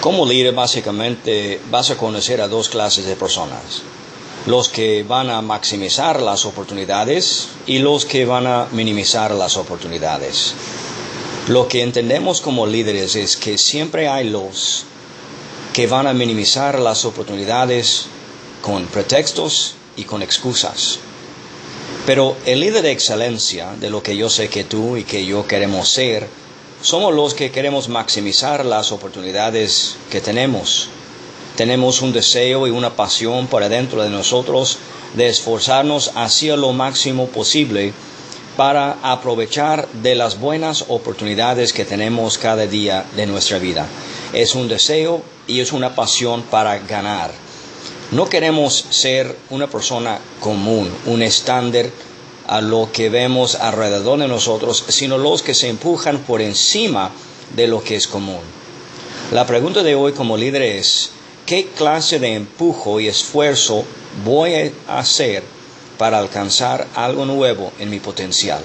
Como líder básicamente vas a conocer a dos clases de personas. Los que van a maximizar las oportunidades y los que van a minimizar las oportunidades. Lo que entendemos como líderes es que siempre hay los que van a minimizar las oportunidades con pretextos y con excusas. Pero el líder de excelencia, de lo que yo sé que tú y que yo queremos ser, somos los que queremos maximizar las oportunidades que tenemos. Tenemos un deseo y una pasión por dentro de nosotros de esforzarnos hacia lo máximo posible para aprovechar de las buenas oportunidades que tenemos cada día de nuestra vida. Es un deseo y es una pasión para ganar. No queremos ser una persona común, un estándar a lo que vemos alrededor de nosotros, sino los que se empujan por encima de lo que es común. La pregunta de hoy como líder es, ¿qué clase de empujo y esfuerzo voy a hacer para alcanzar algo nuevo en mi potencial?